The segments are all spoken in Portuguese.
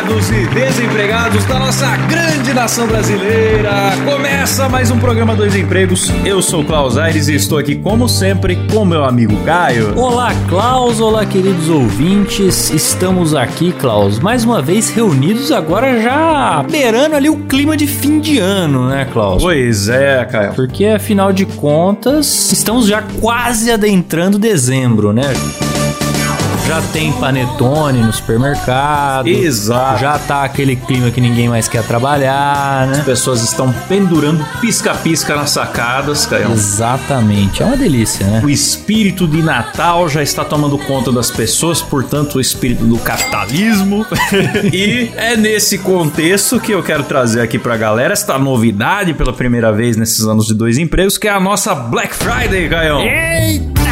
Empregados e desempregados da nossa grande nação brasileira! Começa mais um programa Dois Empregos. Eu sou Klaus Aires e estou aqui, como sempre, com meu amigo Caio. Olá, Klaus, olá, queridos ouvintes. Estamos aqui, Klaus, mais uma vez reunidos agora já beirando ali o clima de fim de ano, né, Klaus? Pois é, Caio. Porque afinal de contas, estamos já quase adentrando dezembro, né? Já tem panetone no supermercado. Exato. Já tá aquele clima que ninguém mais quer trabalhar, As né? pessoas estão pendurando pisca-pisca nas sacadas, Caio. Exatamente. É uma delícia, né? O espírito de Natal já está tomando conta das pessoas, portanto, o espírito do capitalismo. e é nesse contexto que eu quero trazer aqui pra galera esta novidade pela primeira vez nesses anos de dois empregos, que é a nossa Black Friday, Caião. Eita!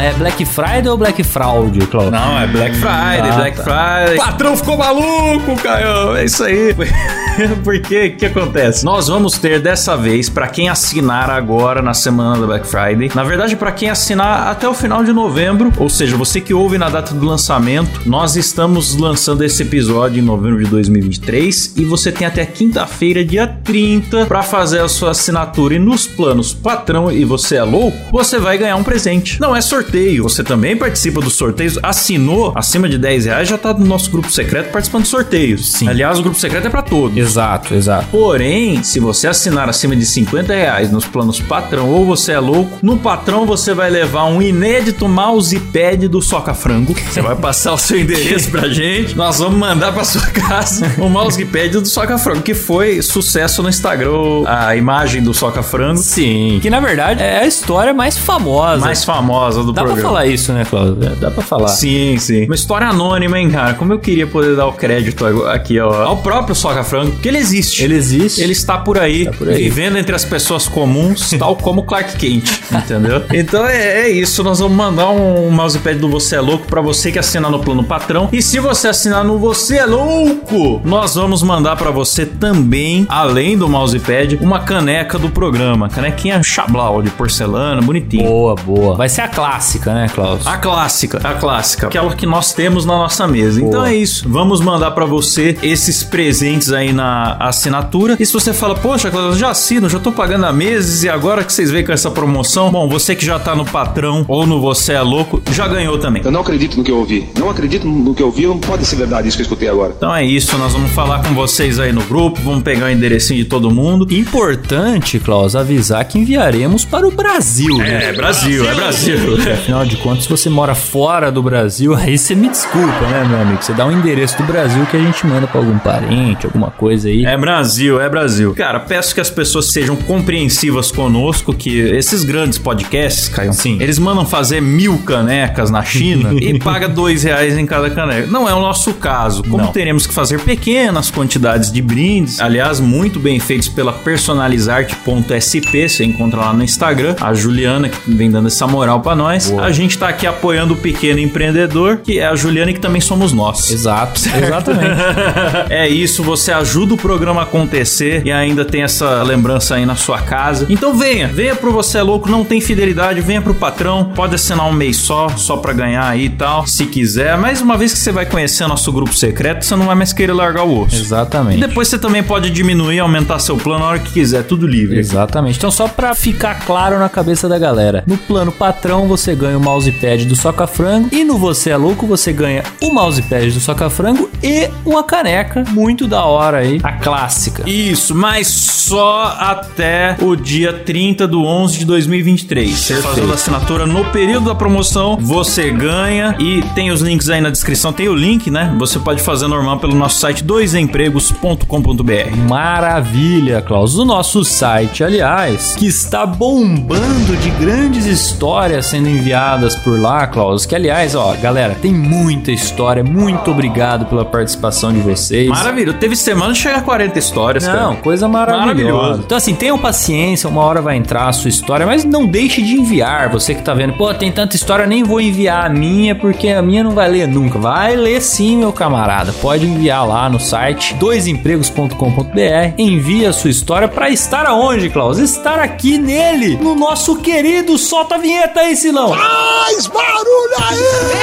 Mas é Black Friday ou Black Fraud, Klaus? Não, é Black Friday, Ah, Black tá. Friday. O patrão ficou maluco, Caio. É isso aí. Porque o que acontece? Nós vamos ter dessa vez pra quem assinar agora na semana da Black Friday. Na verdade, pra quem assinar até o final de novembro, ou seja, você que ouve na data do lançamento, nós estamos lançando esse episódio em novembro de 2023 e você tem até quinta-feira, dia 30, pra fazer a sua assinatura e nos planos patrão e você é louco, você vai ganhar um presente. Não é sorteio, você também participa dos sorteios, assinou acima de 10 reais, já tá no nosso grupo secreto participando de sorteios. Sim. Aliás, o grupo secreto é pra todos. Exato, exato. Porém, se você assinar acima de 50 reais nos planos patrão ou você é louco, no patrão você vai levar um inédito mousepad do Soca Frango. Você vai passar o seu endereço pra gente, nós vamos mandar pra sua casa o mousepad do Soca Frango, que foi sucesso no Instagram, a imagem do Soca Frango. Sim. Que na verdade é a história mais famosa. Mais famosa do Dá programa. pra falar isso, né, Cláudio? É, Dá pra falar. Sim, sim. Uma história anônima, hein, cara? Como eu queria poder dar o crédito aqui, ó, ao próprio Soca Frango, porque ele existe. Ele existe. Ele está por aí, Tá por aí. vivendo entre as pessoas comuns, tal como Clark Kent, entendeu? Então é, é isso, nós vamos mandar um mousepad do Você é Louco pra você que assinar no plano patrão. E se você assinar no Você é Louco, nós vamos mandar pra você também, além do mousepad, uma caneca do programa. Canequinha chablau de porcelana, bonitinha. Boa, boa. Vai ser a clássica, né, Klaus? A clássica, a clássica, aquela que nós temos na nossa mesa. Então Boa. é isso. Vamos mandar pra você esses presentes aí na assinatura. E se você fala, poxa, Cláudio, eu já assino, já tô pagando há meses e agora que vocês veem com essa promoção, bom, você que já tá no patrão ou no Você é Louco, já ganhou também. Eu não acredito no que eu ouvi. Não acredito no que eu ouvi. Não pode ser verdade isso que eu escutei agora. Então é isso, nós vamos falar com vocês aí no grupo, vamos pegar o enderecinho de todo mundo. Importante, Klaus, avisar que enviaremos para o Brasil, né? É, Brasil, é Brasil. Afinal de contas, se você mora fora do Brasil, aí você me desculpa, né, meu amigo? Você dá um endereço do Brasil que a gente manda pra algum parente, alguma coisa aí. É Brasil, é Brasil. Cara, peço que as pessoas sejam compreensivas conosco, que esses grandes podcasts, Caio, Sim. eles mandam fazer mil canecas na China e paga dois reais em cada caneca. Não é o nosso caso. Como Não. teremos que fazer pequenas quantidades de brindes, aliás, muito bem feitos pela personalizarte.sp, você encontra lá no Instagram, a Juliana que vem dando essa moral pra nós. Boa. A gente tá aqui apoiando o pequeno empreendedor, que é a Juliana e que também somos nós. Exato, exatamente. é isso, você ajuda o programa a acontecer e ainda tem essa lembrança aí na sua casa. Então venha, venha pro Você é Louco, não tem fidelidade, venha pro patrão, pode assinar um mês só, só pra ganhar aí e tal, se quiser. Mas uma vez que você vai conhecer nosso grupo secreto, você não vai mais querer largar o osso. E Exatamente. depois você também pode diminuir, aumentar seu plano na hora que quiser, tudo livre. Exatamente. Então, só pra ficar claro na cabeça da galera, no plano patrão você você ganha o mousepad do Soca Frango. E no Você é Louco, você ganha o mousepad do Soca Frango e uma caneca muito da hora aí, a clássica. Isso, mas só até o dia 30 do 11 de 2023. Você fazendo assinatura no período da promoção, você ganha e tem os links aí na descrição. Tem o link, né? Você pode fazer normal pelo nosso site doisempregos.com.br. Maravilha, Klaus. O nosso site, aliás, que está bombando de grandes histórias sendo enviadas por lá, Klaus. Que, aliás, ó, galera, tem muita história. Muito obrigado pela participação de vocês. Maravilha. Teve semana de chegar a 40 histórias, Não, cara. coisa maravilhosa. Maravilhoso. Então, assim, tenham paciência, uma hora vai entrar a sua história, mas não deixe de enviar. Você que tá vendo, pô, tem tanta história, nem vou enviar a minha, porque a minha não vai ler nunca. Vai ler sim, meu camarada. Pode enviar lá no site doisempregos.com.br. Envie a sua história pra estar aonde, Klaus? Estar aqui nele, no nosso querido Solta a Vinheta aí, Silão. Mais barulho aí!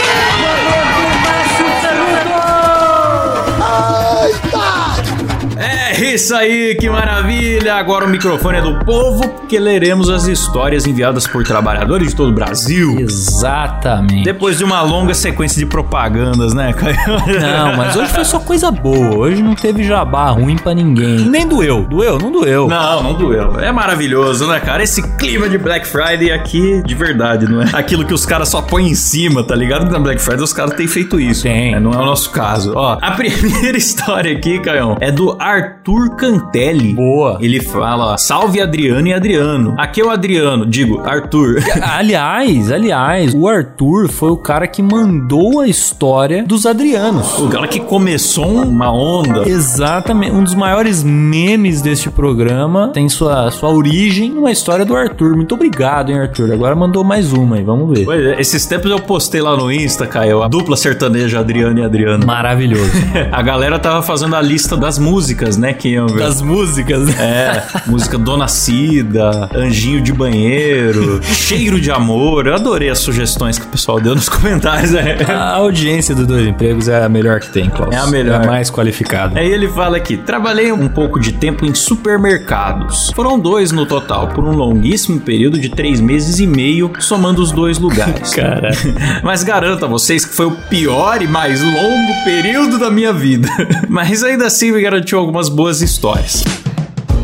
Isso aí, que maravilha! Agora o microfone é do povo, porque leremos as histórias enviadas por trabalhadores de todo o Brasil. Exatamente. Depois de uma longa sequência de propagandas, né, Caio? Não, mas hoje foi só coisa boa. Hoje não teve jabá ruim pra ninguém. Nem doeu. Doeu? Não doeu. Não, não doeu. É maravilhoso, né, cara? Esse clima de Black Friday aqui, de verdade, não é aquilo que os caras só põem em cima, tá ligado? Na Black Friday os caras têm feito isso. Tem. É, não é o nosso caso. Ó, a primeira história aqui, Caião, é do Arthur Cantelli. Boa. Ele fala, salve Adriano e Adriano. Aqui é o Adriano, digo, Arthur. Aliás, aliás, o Arthur foi o cara que mandou a história dos Adrianos. o cara que começou uma onda. Exatamente, um dos maiores memes deste programa tem sua, sua origem numa história do Arthur. Muito obrigado, hein, Arthur. Agora mandou mais uma aí, vamos ver. Pois é, esses tempos eu postei lá no Insta, Caio, a dupla sertaneja Adriano e Adriano. Maravilhoso. A galera tava fazendo a lista das músicas, né, que ver. Das músicas. É, música Dona Cida, Anjinho de Banheiro, Cheiro de Amor. Eu adorei as sugestões que o pessoal deu nos comentários. É. A audiência do Dois Empregos é a melhor que tem, Klaus. É a melhor. É a mais qualificada. Aí ele fala aqui: trabalhei um pouco de tempo em supermercados. Foram dois no total, por um longuíssimo período de três meses e meio, somando os dois lugares. Cara. Mas garanto a vocês que foi o pior e mais longo período da minha vida. Mas ainda assim me garantiu algumas boas histórias.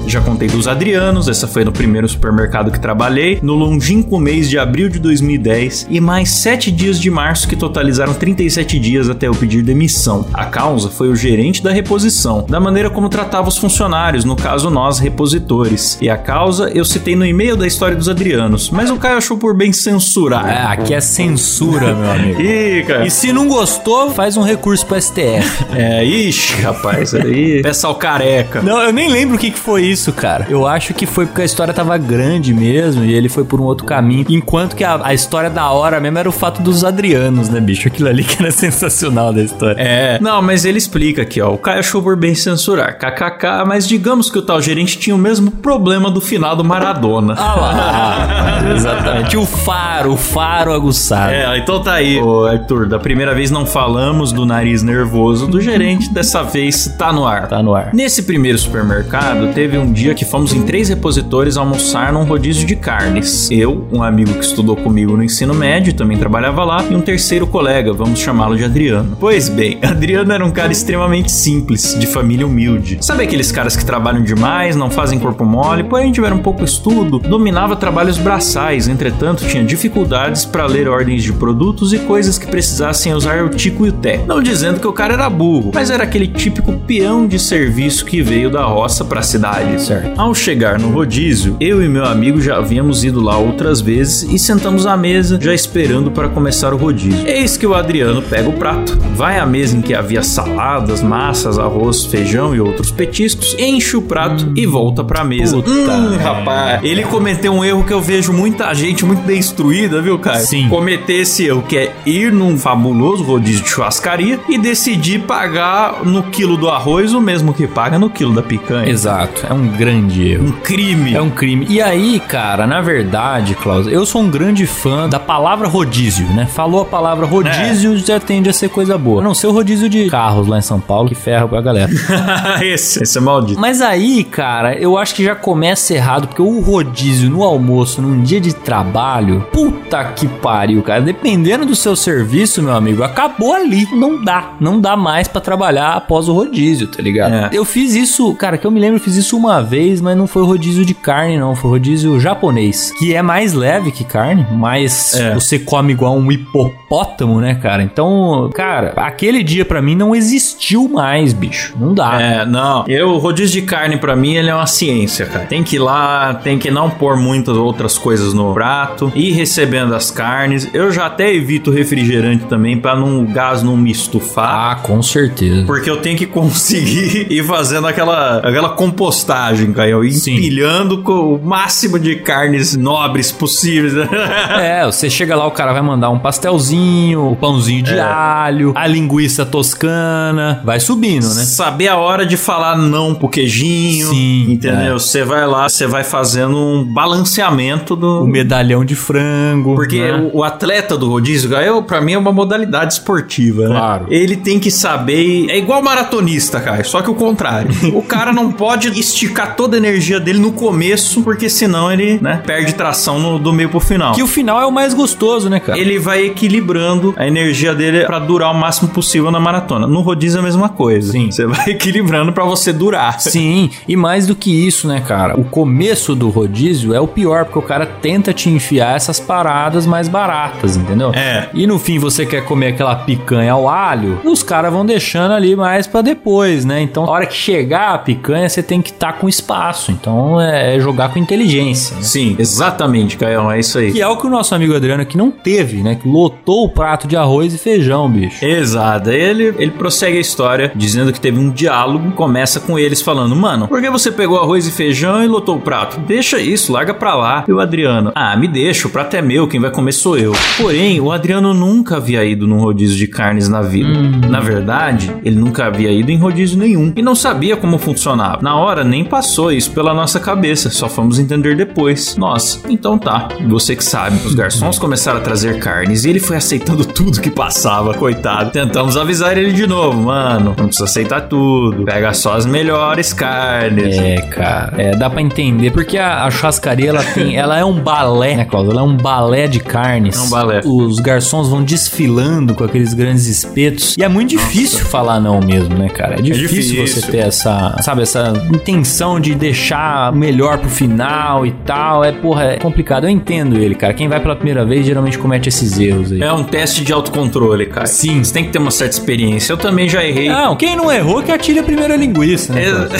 Já contei dos Adrianos, essa foi no primeiro supermercado que trabalhei, no longínquo mês de abril de 2010, e mais 7 dias de março que totalizaram 37 dias até eu pedir demissão. A causa foi o gerente da reposição, da maneira como tratava os funcionários, no caso nós, repositores. E a causa eu citei no e-mail da história dos Adrianos, mas o Caio achou por bem censurar. É, aqui é censura, meu amigo. Ih, cara. E se não gostou, faz um recurso pro STF. É, ixi, rapaz, aí. Peça ao careca. Não, eu nem lembro o que, que foi isso, cara. Eu acho que foi porque a história tava grande mesmo e ele foi por um outro caminho. Enquanto que a, a história da hora mesmo era o fato dos Adrianos, né, bicho? Aquilo ali que era sensacional da história. É, não, mas ele explica aqui, ó. O Caio achou por bem censurar, kkk, mas digamos que o tal gerente tinha o mesmo problema do final do Maradona. Ah lá, exatamente. O faro, o faro aguçado. É, então tá aí. Ô, Arthur, da primeira vez não falamos do nariz nervoso do gerente, dessa vez tá no ar. Tá no ar. Nesse primeiro supermercado, teve um dia que fomos em três repositores almoçar num rodízio de carnes. Eu, um amigo que estudou comigo no ensino médio, também trabalhava lá, e um terceiro colega, vamos chamá-lo de Adriano. Pois bem, Adriano era um cara extremamente simples, de família humilde. Sabe aqueles caras que trabalham demais, não fazem corpo mole, porém tiveram pouco estudo, dominava trabalhos braçais, entretanto tinha dificuldades para ler ordens de produtos e coisas que precisassem usar o tico e o té. Não dizendo que o cara era burro, mas era aquele típico peão de serviço que veio da roça para a cidade. Certo. Ao chegar no rodízio, eu e meu amigo já havíamos ido lá outras vezes e sentamos à mesa, já esperando para começar o rodízio. Eis que o Adriano pega o prato, vai à mesa em que havia saladas, massas, arroz, feijão e outros petiscos, enche o prato e volta pra mesa. Puta Hum, rapaz, ele cometeu um erro que eu vejo muita gente muito bem instruída, viu, cara? Sim. Cometer esse erro, que é ir num fabuloso rodízio de churrascaria e decidir pagar no quilo do arroz o mesmo que paga no quilo da picanha. Exato. É um um grande erro. Um crime. É um crime. E aí, cara, na verdade, Klaus, eu sou um grande fã da palavra rodízio, né? Falou a palavra rodízio, já tende a ser coisa boa. A não ser o rodízio de carros lá em São Paulo, que ferra pra galera. esse, esse é maldito. Mas aí, cara, eu acho que já começa errado, porque o rodízio no almoço, num dia de trabalho, puta que pariu, cara. Dependendo do seu serviço, meu amigo, acabou ali. Não dá. Não dá mais pra trabalhar após o rodízio, tá ligado? É. Eu fiz isso, cara, que eu me lembro, eu fiz isso uma vez, mas não foi rodízio de carne, não. Foi rodízio japonês, que é mais leve que carne, mas É. você come igual um hipopótamo, né, cara? Então, cara, aquele dia pra mim não existiu mais, bicho. Não dá. É, não. Eu, o rodízio de carne, pra mim, ele é uma ciência, cara. Tem que ir lá, tem que não pôr muitas outras coisas no prato, ir recebendo as carnes. Eu já até evito refrigerante também, pra não, o gás não me estufar. Ah, com certeza. Porque eu tenho que conseguir ir fazendo aquela, aquela compostagem, ir Sim. empilhando com o máximo de carnes nobres possíveis. É, você chega lá, o cara vai mandar um pastelzinho, o pãozinho de alho, a linguiça toscana, vai subindo, né? Saber a hora de falar não pro queijinho. Sim, Entendeu? é. Você vai lá, você vai fazendo um balanceamento do. O medalhão de frango. Porque né? o, o atleta do rodízio, eu, pra mim é uma modalidade esportiva, né? Claro. Ele tem que saber. É igual maratonista, cara, só que o contrário. o cara não pode esticar toda a energia dele no começo, porque senão ele, né, perde tração no- do meio pro final. Que o final é o mais gostoso, né, cara? Ele vai equilibrando a energia dele pra durar o máximo possível na maratona. No rodízio é a mesma coisa. Sim. Você vai equilibrando pra você durar. Sim, e mais do que isso, né, cara? O começo do rodízio é o pior, porque o cara tenta te enfiar essas paradas mais baratas, entendeu? É. E no fim você quer comer aquela picanha ao alho, os caras vão deixando ali mais pra depois, né? Então, a hora que chegar a picanha, você tem que estar com espaço. Então, é jogar com inteligência. né? Sim, exatamente, Caio. É isso aí. Que é o que o nosso amigo Adriano aqui não teve, né? Que lotou o prato de arroz e feijão, bicho. Exato. Ele, ele prossegue a história dizendo que teve um diálogo. Começa com eles falando: Mano, por que você pegou arroz e feijão e lotou o prato? Deixa isso, larga pra lá. E o Adriano: Ah, me deixa, o prato é meu, quem vai comer sou eu. Porém, o Adriano nunca havia ido num rodízio de carnes na vida. Na verdade, ele nunca havia ido em rodízio nenhum e não sabia como funcionava. Na hora, nem passou isso pela nossa cabeça, só fomos entender depois. Nossa, então tá, você que sabe. Os garçons começaram a trazer carnes e ele foi aceitando tudo que passava, coitado. Tentamos avisar ele de novo, mano, não precisa aceitar tudo, pega só as melhores carnes. É, cara. É, dá pra entender. Porque a, a churrascaria, ela tem. Ela é um balé, né, Cláudio? Ela é um balé de carnes. É um balé. Os garçons vão desfilando com aqueles grandes espetos. E é muito difícil falar não mesmo, né, cara? É difícil, difícil. você ter essa, sabe, essa intenção de deixar melhor pro final e tal. É, porra, é complicado. Eu entendo ele, cara. Quem vai pela primeira vez geralmente comete esses erros aí. É um teste de autocontrole, cara. Sim. Você tem que ter uma certa experiência. Eu também já errei. Não, quem não errou que atire a primeira linguiça, né? Cláudio?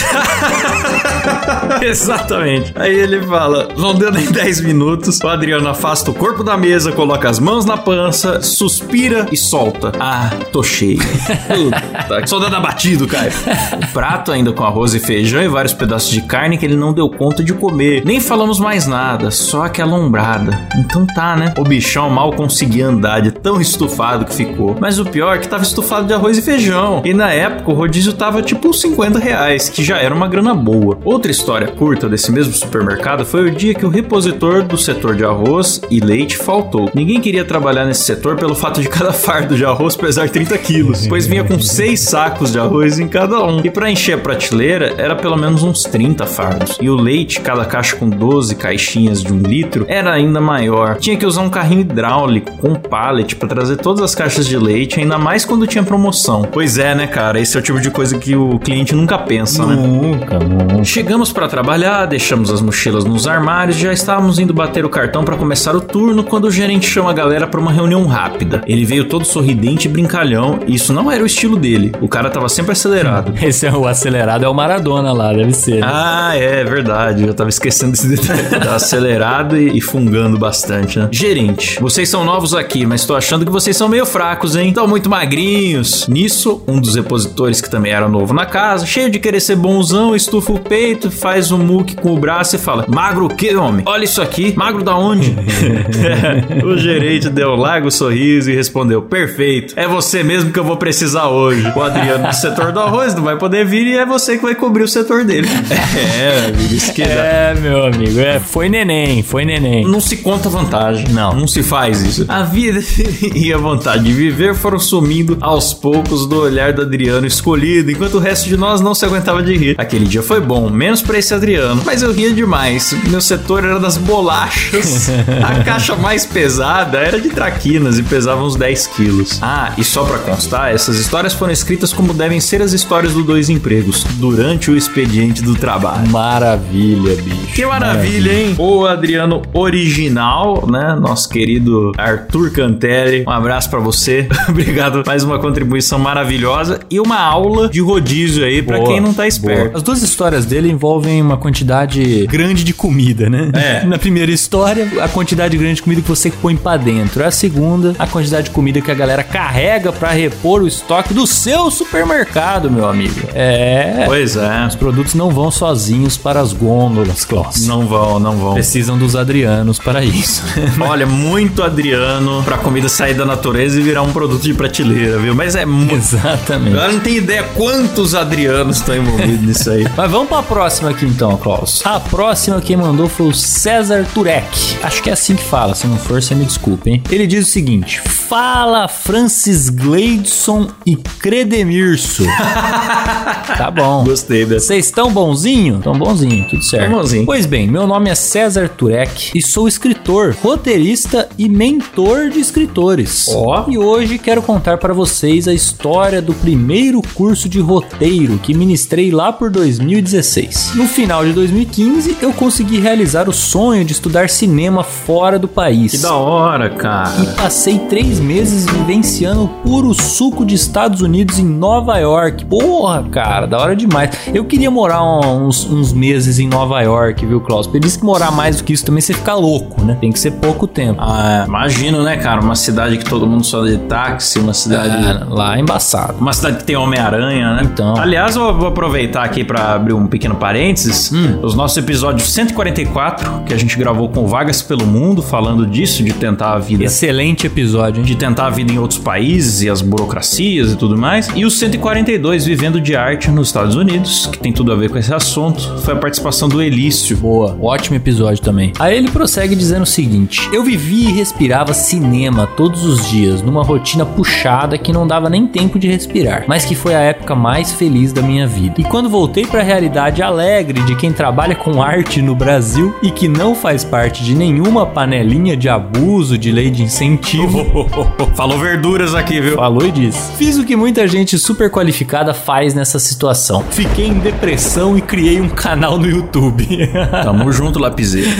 Exatamente. Aí ele fala: vão dando em 10 minutos. O Adriano afasta o corpo da mesa, coloca as mãos na pança, suspira e solta. Ah, tô cheio. Puta, soldado abatido, cara. O prato ainda com arroz e feijão e vários pedaços de carne que ele não deu conta de comer. Nem falamos mais nada, só aquela ombrada. Então tá, né? O bichão mal conseguia andar de tão estufado que ficou. Mas o pior é que tava estufado de arroz e feijão. E na época o rodízio tava tipo 50 reais, que já era uma grana boa. Outra história curta desse mesmo supermercado foi o dia que o repositor do setor de arroz e leite faltou. Ninguém queria trabalhar nesse setor pelo fato de cada fardo de arroz pesar 30 quilos, pois vinha com seis sacos de arroz em cada um. E para encher a prateleira era pelo menos uns 30 fardos. E o leite, cada caixa com 12 caixinhas de um litro, era ainda maior. Tinha que usar um carrinho hidráulico com pallet para trazer todas as caixas de leite, ainda mais quando tinha promoção. Pois é, né, cara? Esse é o tipo de coisa que o cliente nunca pensa, né? Nunca, nunca. Chegamos para trabalhar, deixamos as mochilas nos armários, já estávamos indo bater o cartão para começar o turno quando o gerente chama a galera para uma reunião rápida. Ele veio todo sorridente e brincalhão, e isso não era o estilo dele. O cara tava sempre acelerado. Esse é o acelerado, é o Maradona lá, deve ser. Né? Ah, é verdade. Eu tava esquecendo desse detalhe. Tava acelerado e, e fungando bastante, né? Gerente, vocês são novos aqui, mas tô achando que vocês são meio fracos, hein? Estão muito magrinhos. Nisso, um dos repositores que também era novo na casa, cheio de querer ser bonzão, estufa o peito, faz um muque com o braço e fala: Magro o quê, homem? Olha isso aqui. Magro da onde? o gerente deu um largo sorriso e respondeu: Perfeito. É você mesmo que eu vou precisar hoje. O Adriano do setor do arroz não vai poder vir e é você que vai cobrir o setor dele. É, amigo, dá. É, meu amigo, é, foi neném, foi neném. Não se conta vantagem. Não. Não se faz isso. A vida e a vontade de viver foram sumindo aos poucos do olhar do Adriano escolhido, enquanto o resto de nós não se aguentava de rir. Aquele dia foi bom, menos pra esse Adriano, mas eu ria demais. Meu setor era das bolachas. A caixa mais pesada era de traquinas e pesava uns 10 quilos. Ah, e só pra constar, essas histórias foram escritas como devem ser as histórias dos dois empregos, durante o expediente do trabalho. Maravilha, bicho. Que maravilha, hein? O Adriano original, né? Nosso querido Arthur Cantelli. Um abraço pra você. Obrigado. Mais uma contribuição maravilhosa e uma aula de rodízio aí pra Boa, quem não tá boa. esperto. As duas histórias dele envolvem uma quantidade grande de comida, né? É. Na primeira história, a quantidade grande de comida que você põe pra dentro. A segunda, a quantidade de comida que a galera carrega pra repor o estoque do seu supermercado, meu amigo. É. Pois é. Os produtos não vão sozinhos para as gôndolas, Klaus. Não vão, não vão. Precisam dos Adrianos para isso. Olha, muito Adriano pra comida sair da natureza e virar um produto de prateleira, viu? Mas é muito. Exatamente. Eu não tenho ideia quantos Adrianos estão envolvidos nisso aí. Mas vamos pra próxima aqui então, Klaus. A próxima quem mandou foi o César Turek. Acho que é assim que fala, se não for, você me desculpe, hein? Ele diz o seguinte: Fala Francis Gleidson e Credemirso. tá bom. Gostei dessa. Vocês estão bonzinho? Tão bonzinho, tudo certo. Tão bonzinho. Pois bem, meu nome é César Turek e sou escritor, roteirista e mentor de escritores. Ó. E hoje quero contar para vocês a história do primeiro curso de roteiro que ministrei lá por 2016. No final de 2015, eu consegui realizar o sonho de estudar cinema fora do país. Que da hora, cara. E passei três meses vivenciando o puro suco de Estados Unidos em Nova York. Porra, cara, da hora demais. Eu queria morar uns, uns meses em Nova York, viu, Klaus? Porque diz que morar mais do que isso também você fica louco, né? Tem que ser pouco tempo. Ah, imagino, né, cara? Uma cidade que todo mundo só de táxi, uma cidade. Ah, lá é embaçado. Uma cidade que tem Homem-Aranha, né? Então. Aliás, eu vou aproveitar aqui pra abrir um pequeno parênteses. Os nossos episódios 144, que a gente gravou com Vagas pelo Mundo, falando disso, de tentar a vida. Excelente episódio, hein? De tentar a vida em outros países e as burocracias e tudo mais. E o 142, Vivendo de Arte nos Estados Unidos, que tem tudo a ver com esse assunto, foi a participação do Elício. Boa, ótimo episódio também. Aí ele prossegue dizendo o seguinte: Eu vivia e respirava cinema todos os dias, numa rotina puxada que não dava nem tempo de respirar, mas que foi a época mais feliz da minha vida. E quando voltei para a realidade alegre de quem trabalha com arte no Brasil e que não faz parte de nenhuma panelinha de abuso de lei de incentivo, Falou verduras aqui, viu? Falou e disse. Fiz o que muita gente super qualificada faz nessa situação. Fiquei em depressão e criei um canal no YouTube. Tamo junto, lapiseiro.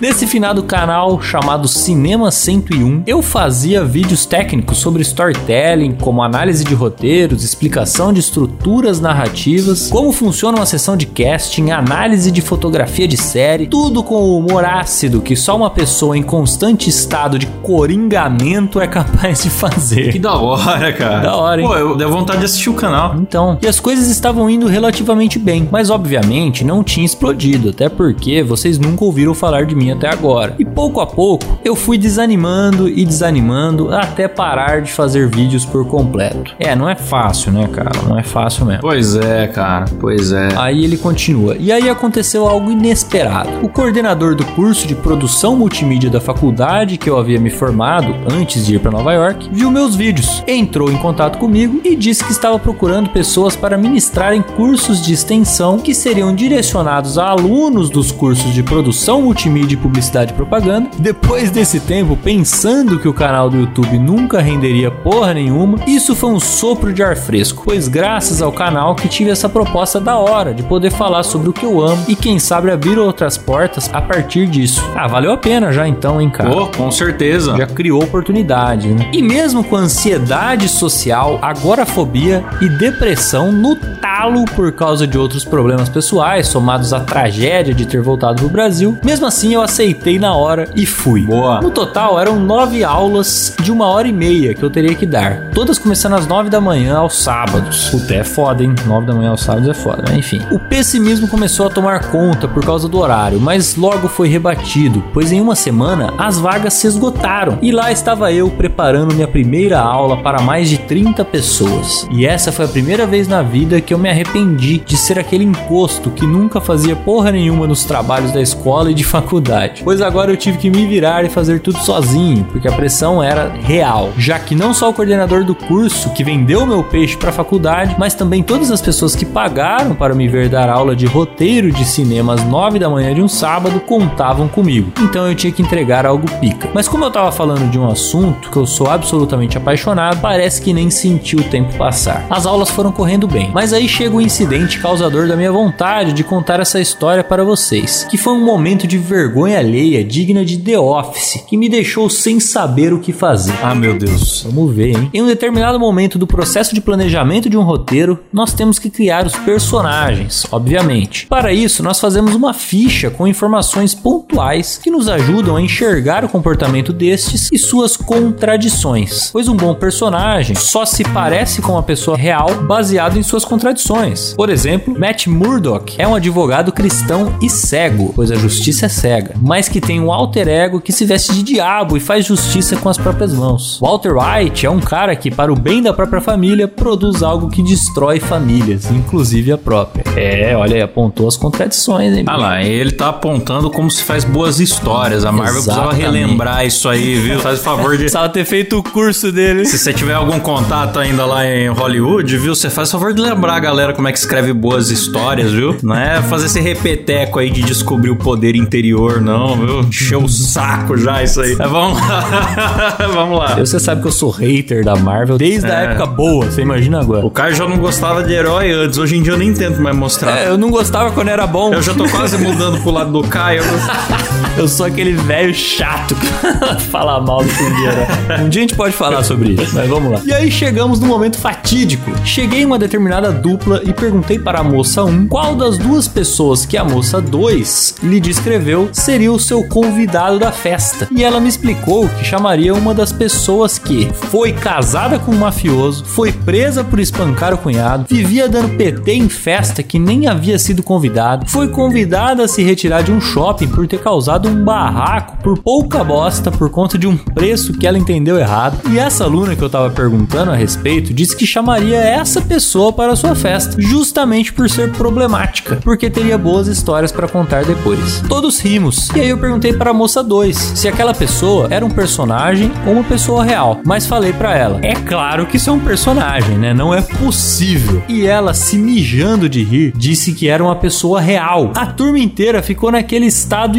Nesse finado canal chamado Cinema 101, eu fazia vídeos técnicos sobre storytelling, como análise de roteiros, explicação de estruturas narrativas, como funciona uma sessão de casting, análise de fotografia de série, tudo com o humor ácido que só uma pessoa em constante estado de coringamento é capaz de fazer. Que da hora, cara. Da hora, hein? Pô, eu dei vontade de assistir o canal. Então, e as coisas estavam indo relativamente bem, mas obviamente não tinha explodido, até porque vocês nunca ouviram falar de mim até agora. E pouco a pouco eu fui desanimando e desanimando até parar de fazer vídeos por completo. É, não é fácil, né, cara? Não é fácil mesmo. Pois é, cara. Pois é. Aí ele continua. E aí aconteceu algo inesperado. O coordenador do curso de produção multimídia da faculdade que eu havia me formado antes de ir para Nova York viu meus vídeos, entrou em contato comigo e disse que estava procurando pessoas para ministrarem cursos de extensão que seriam direcionados a alunos dos cursos de produção multimídia e publicidade e propaganda. Depois desse tempo, pensando que o canal do YouTube nunca renderia porra nenhuma, isso foi um sopro de ar fresco, pois graças ao canal que tive essa proposta da hora de poder falar sobre o que eu amo e quem sabe abrir outras portas a partir disso. Ah, valeu a pena já então, hein, cara? Pô, com certeza. já criou oportunidade, né? E mesmo com ansiedade social, agorafobia e depressão no talo por causa de outros problemas pessoais, somados à tragédia de ter voltado pro Brasil, mesmo assim eu aceitei na hora e fui. Boa. No total eram nove aulas de uma hora e meia que eu teria que dar, todas começando às nove da manhã aos sábados. Puta, é foda, hein? Nove da manhã aos sábados é foda, mas enfim. O pessimismo começou a tomar conta por causa do horário, mas logo foi rebatido, pois em uma semana as vagas se esgotaram e lá estava eu preparando minha primeira aula para mais de 30 pessoas. E essa foi a primeira vez na vida que eu me arrependi de ser aquele aquele encosto que nunca fazia porra nenhuma nos trabalhos da escola e de faculdade. Pois agora eu tive que me virar e fazer tudo sozinho, porque a pressão era real. Já que não só o coordenador do curso que vendeu meu peixe para a faculdade, mas também todas as pessoas que pagaram para me ver dar aula de roteiro de cinema às 9 da manhã de um sábado contavam comigo. Então eu tinha que entregar algo pica. Mas como eu tava falando de um assunto que eu sou absolutamente apaixonado, parece que nem senti o tempo passar. As aulas foram correndo bem, mas aí chega o incidente causador da minha vontade de contar essa história para vocês, que foi um momento de vergonha alheia digna de The Office, que me deixou sem saber o que fazer. Ah, meu Deus. Vamos ver, hein? Em um determinado momento do processo de planejamento de um roteiro, nós temos que criar os personagens, obviamente. Para isso, nós fazemos uma ficha com informações pontuais que nos ajudam a enxergar o comportamento destes e suas contradições. Pois um bom personagem só se parece com uma pessoa real baseado em suas contradições. Por exemplo, Matt Murdock é um advogado cristão e cego, pois a justiça é cega, mas que tem um alter ego que se veste de diabo e faz justiça com as próprias mãos. Walter White é um cara que, para o bem da própria família, produz algo que destrói famílias, inclusive a própria. É, olha aí, apontou as contradições, hein? Ah lá, ele tá apontando como se faz boas histórias. A Marvel Exatamente. precisava relembrar isso aí, viu? Faz o favor de. Precisava ter feito o curso dele. Se você tiver algum contato ainda lá em Hollywood, viu? Você faz o favor de lembrar a galera como é que escreve boas histórias, viu? Não é fazer esse repeteco aí de descobrir o poder interior, não, viu? Encheu o saco já isso aí. Mas vamos lá. vamos lá. Você sabe que eu sou hater da Marvel desde a É. época boa, você imagina agora. O Caio já não gostava de herói antes, hoje em dia eu nem tento mais mostrar. É, eu não gostava quando era bom. Eu já tô quase mudando pro lado do Caio. Eu sou aquele velho chato que fala mal do. Né? Um dia a gente pode falar sobre isso, mas vamos lá. E aí chegamos no momento fatídico. Cheguei em uma determinada dupla e perguntei para a moça 1 qual das duas pessoas que a moça 2 lhe descreveu seria o seu convidado da festa. E ela me explicou que chamaria uma das pessoas que foi casada com um mafioso, foi presa por espancar o cunhado, vivia dando PT em festa que nem havia sido convidado, foi convidada a se retirar de um shopping por ter causado um barraco por pouca bosta por conta de um preço que ela entendeu errado. E essa aluna que eu tava perguntando a respeito disse que chamaria essa pessoa para a sua festa, justamente por ser problemática, porque teria boas histórias para contar depois. Todos rimos. E aí eu perguntei para a moça 2 se aquela pessoa era um personagem ou uma pessoa real, mas falei para ela: "É claro que isso é um personagem, né? Não é possível". E ela, se mijando de rir, disse que era uma pessoa real. A turma inteira ficou naquele estado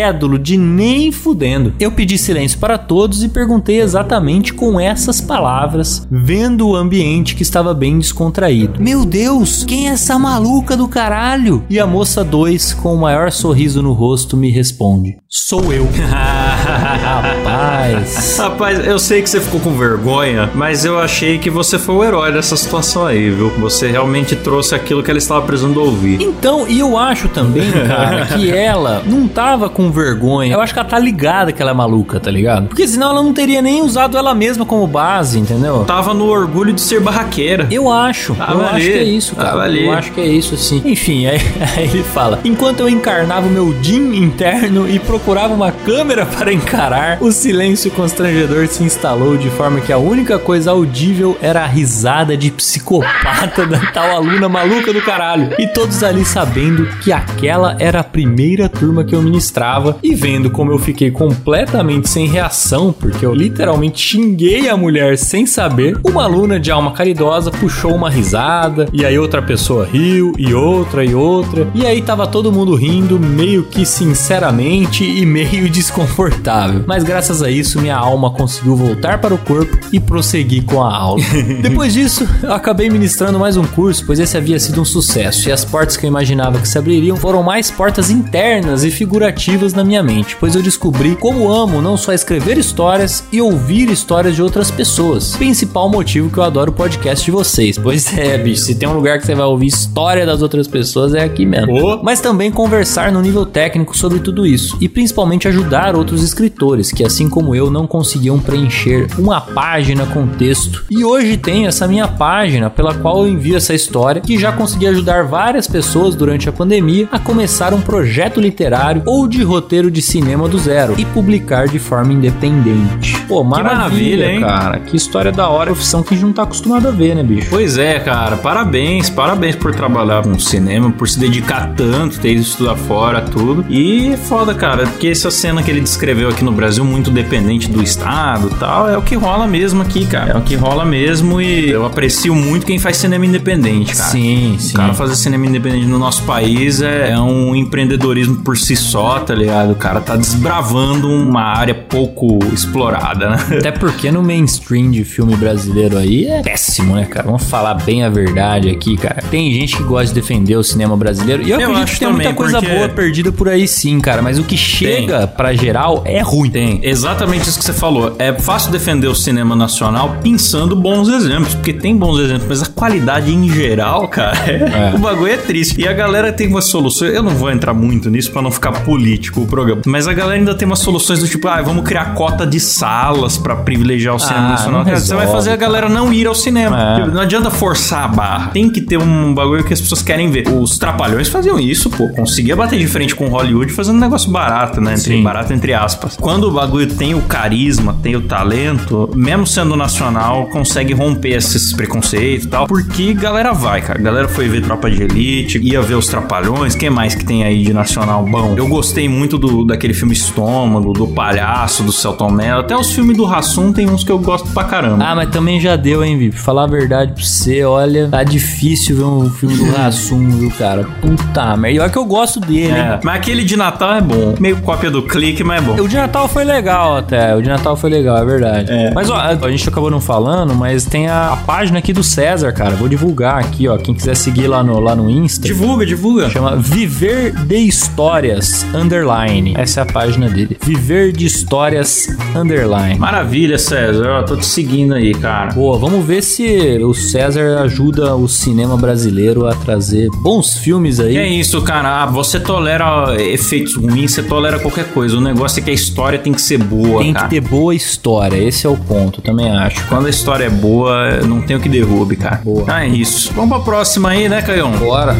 incrédulo de nem fudendo. Eu pedi silêncio para todos e perguntei exatamente com essas palavras, vendo o ambiente que estava bem descontraído. Meu Deus, quem é essa maluca do caralho? E a moça 2, com o maior sorriso no rosto, me responde: Sou eu. Rapaz. Rapaz, eu sei que você ficou com vergonha, mas eu achei que você foi o herói dessa situação aí, viu? Você realmente trouxe aquilo que ela estava precisando ouvir. Então, e eu acho também, cara, que ela não tava com vergonha. Eu acho que ela tá ligada que ela é maluca, tá ligado? Porque senão ela não teria nem usado ela mesma como base, entendeu? Tava no orgulho de ser barraqueira. Eu acho, Tava eu ali, acho que é isso, cara. tava. Eu acho que é isso, sim. Enfim, aí, aí ele fala: Enquanto eu encarnava o meu Jin interno e procurava uma câmera para encarar, o silêncio constrangedor se instalou de forma que a única coisa audível era a risada de psicopata da tal aluna maluca do caralho. E todos ali sabendo que aquela era a primeira turma que eu ministrava e vendo como eu fiquei completamente sem reação, porque eu literalmente xinguei a mulher sem saber, uma aluna de alma caridosa puxou uma risada, e aí outra pessoa riu, e outra, e outra, e aí tava todo mundo rindo, meio que sinceramente e meio desconfortável. Mas graças a isso, minha alma conseguiu voltar para o corpo e prosseguir com a aula. Depois disso, eu acabei ministrando mais um curso, pois esse havia sido um sucesso, e as portas que eu imaginava que se abririam foram mais portas internas e figurativas na minha mente, pois eu descobri como amo não só escrever histórias e ouvir histórias de outras pessoas. Principal motivo que eu adoro o podcast de vocês. Pois é, bicho, se tem um lugar que você vai ouvir história das outras pessoas é aqui mesmo. Ô. Mas também conversar no nível técnico sobre tudo isso e principalmente ajudar outros escritores que assim como eu não conseguiam preencher uma página com texto. E hoje tenho essa minha página pela qual eu envio essa história que já consegui ajudar várias pessoas durante a pandemia a começar um projeto literário ou de roteiro de cinema do zero e publicar de forma independente. Pô, maravilha, maravilha, cara. Que história da hora. Profissão que a gente não tá acostumado a ver, né, bicho? Pois é, cara, parabéns, parabéns por trabalhar com cinema, por se dedicar tanto, ter ido estudar fora, tudo. E foda, cara, porque essa cena que ele descreveu aqui no Brasil, muito dependente do Estado e tal, é o que rola mesmo aqui, cara. É o que rola mesmo e eu aprecio muito quem faz cinema independente, cara. Sim, O sim. cara fazer cinema independente no nosso país é, é um empreendedorismo por si só, tá ligado? O cara tá desbravando uma área pouco explorada, né? Até porque no mainstream de filme brasileiro aí é péssimo, né, cara? Vamos falar bem a verdade aqui, cara. Tem gente que gosta de defender o cinema brasileiro. E eu, Eu acredito acho que tem muita também, coisa porque- boa perdida por aí sim, cara. Mas o que chega pra geral é ruim. Tem, exatamente isso que você falou. É fácil defender o cinema nacional pensando bons exemplos, porque tem bons exemplos, mas a qualidade em geral, cara, É. o bagulho é triste. E a galera tem umas soluções, eu não vou entrar muito nisso pra não ficar político o programa, mas a galera ainda tem umas soluções do tipo, ah, vamos criar cota de salas pra privilegiar o cinema Ah, nacional. Cara, você vai resolve, fazer a galera não ir ao cinema. É. Tipo, Não adianta forçar a barra. Tem que ter um bagulho que as pessoas querem ver. Os trapalhões faziam isso, pô. Conseguia bater de frente com Hollywood fazendo um negócio barato, né? Entre, Sim. barato entre aspas. Quando o bagulho tem o carisma, tem o talento, mesmo sendo nacional, consegue romper esses preconceitos e tal. Porque galera vai, cara. Galera foi ver Tropa de Elite, ia ver os Trapalhões. Quem mais que tem aí de nacional bom? Eu gostei muito do, daquele filme Estômago, do Palhaço, do Celton Mello. Até os filmes do Rassum tem uns que eu gosto pra caramba. Ah, mas também já deu, hein, Vip? Falar a verdade pra você, olha, tá difícil ver um filme do Rassum, viu, cara? Puta merda. Olha que eu gosto dele? É, mas aquele de Natal é bom. Meio cópia do clique, mas é bom. O de Natal foi legal até. O de Natal foi legal, é verdade. É. Mas ó, a gente acabou não falando, mas tem a, a página aqui do César, cara. Vou divulgar aqui, ó. Quem quiser seguir lá no, lá no Insta. Divulga, divulga. Chama Viver de Histórias Underline. Essa é a página dele. Viver de Histórias Underline. Maravilha, César. Ó, tô te seguindo aí, cara. Boa, vamos ver se o César ajuda o cinema brasileiro a trazer bons filmes aí. É isso, cara. Ah, você tolera efeitos ruins, você tolera qualquer coisa. O negócio é que a história tem que ser boa, Tem cara. que ter boa história, esse é o ponto, também acho. Quando a história é boa, não tem o que derrube, cara. Boa. Ah, é isso. Vamos pra próxima aí, né, Caião? Bora.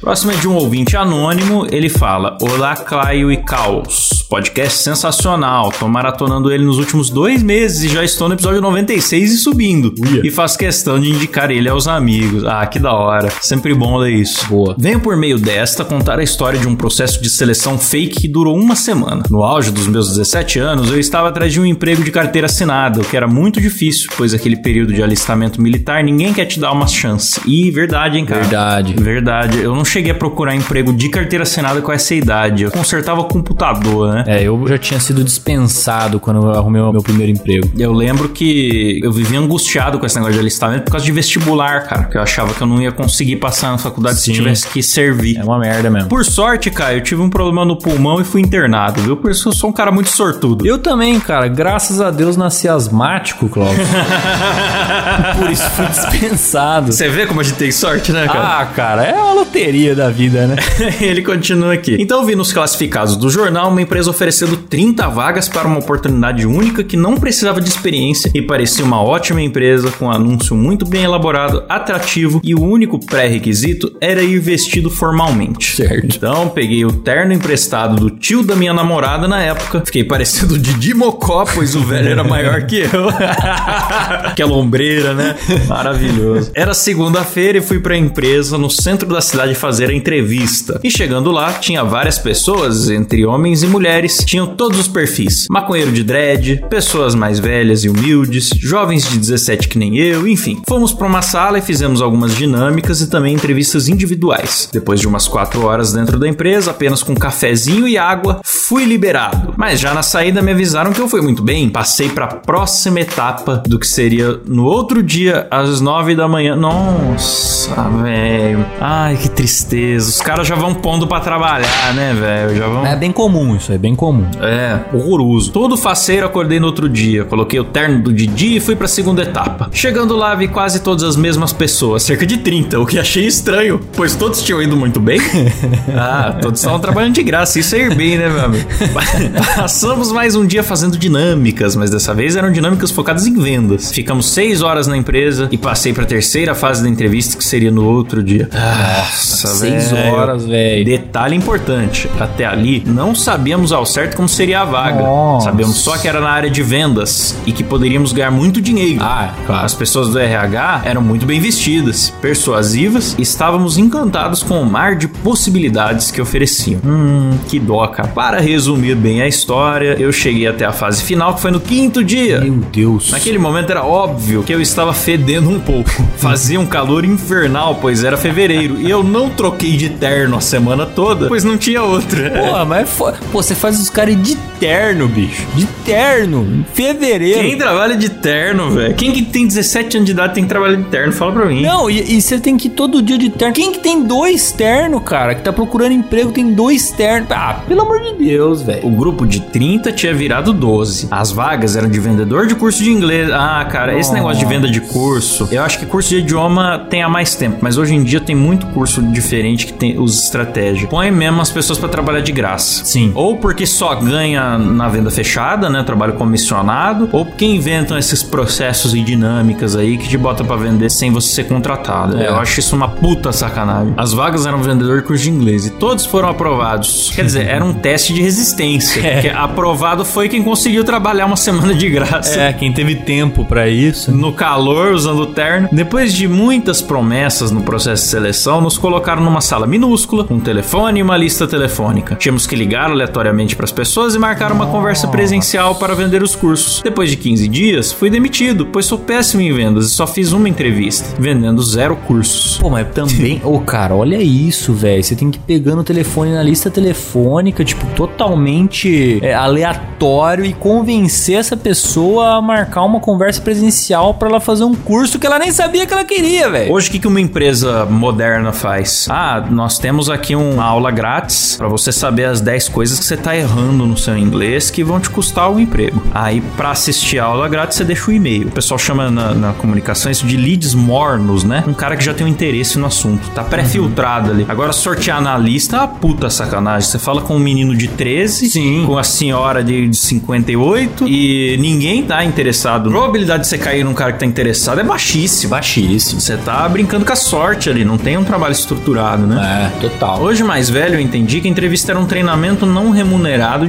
Próxima é de um ouvinte anônimo. Ele fala: Olá, Claio e Caos. Podcast sensacional. Tô maratonando ele nos últimos dois meses e já estou no episódio 96 e subindo. E faço questão de indicar ele aos amigos. Ah, que da hora. Sempre bom ler isso. Boa. Venho por meio desta contar a história de um processo de seleção fake que durou uma semana. No auge dos meus 17 anos, eu estava atrás de um emprego de carteira assinada, o que era muito difícil, pois aquele período de alistamento militar ninguém quer te dar uma chance. E verdade, hein, cara? Verdade. Verdade. Eu não cheguei a procurar emprego de carteira assinada com essa idade. Eu consertava computador, né? É, eu já tinha sido dispensado quando eu arrumei o meu primeiro emprego. Eu lembro que eu vivia angustiado com esse negócio de alistamento por causa de vestibular, cara. Que eu achava que eu não ia conseguir passar na faculdade se Sim. tivesse que servir. É uma merda mesmo. Por sorte, cara, eu tive um problema no pulmão e fui internado, viu? Por isso eu sou um cara muito sortudo. Eu também, cara. Graças a Deus nasci asmático, Cláudio. Por isso fui dispensado. Você vê como a gente tem sorte, né, cara? Ah, cara, é uma loteria da vida, né? Ele continua aqui. Então vi nos classificados do jornal uma empresa oferecendo 30 vagas para uma oportunidade única que não precisava de experiência e parecia uma ótima empresa com um anúncio muito bem elaborado, atrativo e o único pré-requisito era ir vestido formalmente. Certo. Então peguei o terno emprestado do tio da minha namorada na época, fiquei parecendo o Didi Mocó, pois o velho era maior que eu. Aquela ombreira, né? Maravilhoso. Era segunda-feira e fui pra empresa no centro da cidade fazer a entrevista. E chegando lá, tinha várias pessoas, entre homens e mulheres, tinham todos os perfis. Maconheiro de dread, pessoas mais velhas e humildes, jovens de 17 que nem eu, enfim. Fomos pra uma sala e fizemos algumas dinâmicas e também entrevistas individuais. Depois de umas 4 horas dentro da empresa, apenas com cafezinho e água, fui liberado. Mas já na saída me avisaram que eu fui muito bem. Passei pra próxima etapa do que seria no outro dia, às 9 da manhã. Nossa, velho. Ai, que tristeza. Os caras já vão pondo pra trabalhar, né, velho? Já vão. É bem comum isso, é bem comum. É, horroroso. Todo faceiro acordei no outro dia. Coloquei o terno do Didi e fui pra segunda etapa. Chegando lá, vi quase todas as mesmas pessoas, cerca de 30, o que achei estranho, pois todos tinham ido muito bem. ah, todos estavam trabalhando de graça. Isso é ir bem, né, meu amigo? Passamos mais um dia fazendo dinâmicas, mas dessa vez eram dinâmicas focadas em vendas. Ficamos seis horas na empresa e passei pra terceira fase da entrevista, que seria no outro dia. Nossa, Seis velho. horas, velho. Detalhe importante: até ali não sabíamos ao certo como seria a vaga. Nossa. Sabemos só que era na área de vendas e que poderíamos ganhar muito dinheiro. Ah, claro. As pessoas do RH eram muito bem vestidas, persuasivas e estávamos encantados com o mar de possibilidades que ofereciam. Hum, que dó, cara. Para resumir bem a história, eu cheguei até a fase final, que foi no quinto dia. Meu Deus. Naquele momento era óbvio que eu estava fedendo um pouco. Fazia um calor infernal, pois era fevereiro. E eu não troquei de terno a semana toda, pois não tinha outra. Pô, mas é fo... Pô, você faz os caras de terno, bicho. De terno. Em fevereiro. Quem trabalha de terno, velho? Quem que tem 17 anos de idade tem que trabalhar de terno? Fala pra mim. Não, e, você tem que ir todo dia de terno. Quem que tem dois terno, cara? Que tá procurando emprego, tem dois ternos. Ah, pelo amor de Deus, velho. O grupo de 30 tinha virado 12. As vagas eram de vendedor de curso de inglês. Ah, cara, esse negócio de venda de curso. Eu acho que curso de idioma tem há mais tempo, mas hoje em dia tem muito curso diferente que tem usa estratégia. Põe mesmo as pessoas pra trabalhar de graça. Sim. Ou porque só ganha na venda fechada, né? Trabalho comissionado, ou porque inventam esses processos e dinâmicas aí que te bota pra vender sem você ser contratado. É. Eu acho isso uma puta sacanagem. As vagas eram vendedor de curso de inglês e todos foram aprovados. Quer dizer, era um teste de resistência. É. Porque aprovado foi quem conseguiu trabalhar uma semana de graça. É, quem teve tempo pra isso. No calor, usando o terno. Depois de muitas promessas no processo de seleção, nos colocaram numa sala minúscula, com um telefone e uma lista telefônica. Tínhamos que ligar aleatoriamente para as pessoas e marcar uma conversa presencial para vender os cursos. Depois de 15 dias, fui demitido, pois sou péssimo em vendas e só fiz uma entrevista, vendendo zero cursos. Pô, mas também. Ô, cara, olha isso, velho. Você tem que ir pegando o telefone na lista telefônica, tipo, totalmente é, aleatório e convencer essa pessoa a marcar uma conversa presencial pra ela fazer um curso que ela nem sabia que ela queria, velho. Hoje, o que que uma empresa moderna faz? Ah, nós temos aqui uma aula grátis para você saber as 10 coisas que você tá errando no seu inglês que vão te custar o emprego. Aí, para assistir a aula grátis, você deixa o e-mail. O pessoal chama na, na comunicação isso de leads mornos, né? Um cara que já tem um interesse no assunto. Tá pré-filtrado ali. Agora, sortear na lista é uma puta sacanagem. Você fala com um menino de 13, Sim. com a senhora de, de 58 e ninguém tá interessado. A probabilidade de você cair num cara que tá interessado é baixíssima. Baixíssimo. Você tá brincando com a sorte ali, não tem um trabalho estruturado, né? É, total. Hoje, mais velho, eu entendi que a entrevista era um treinamento não remunerado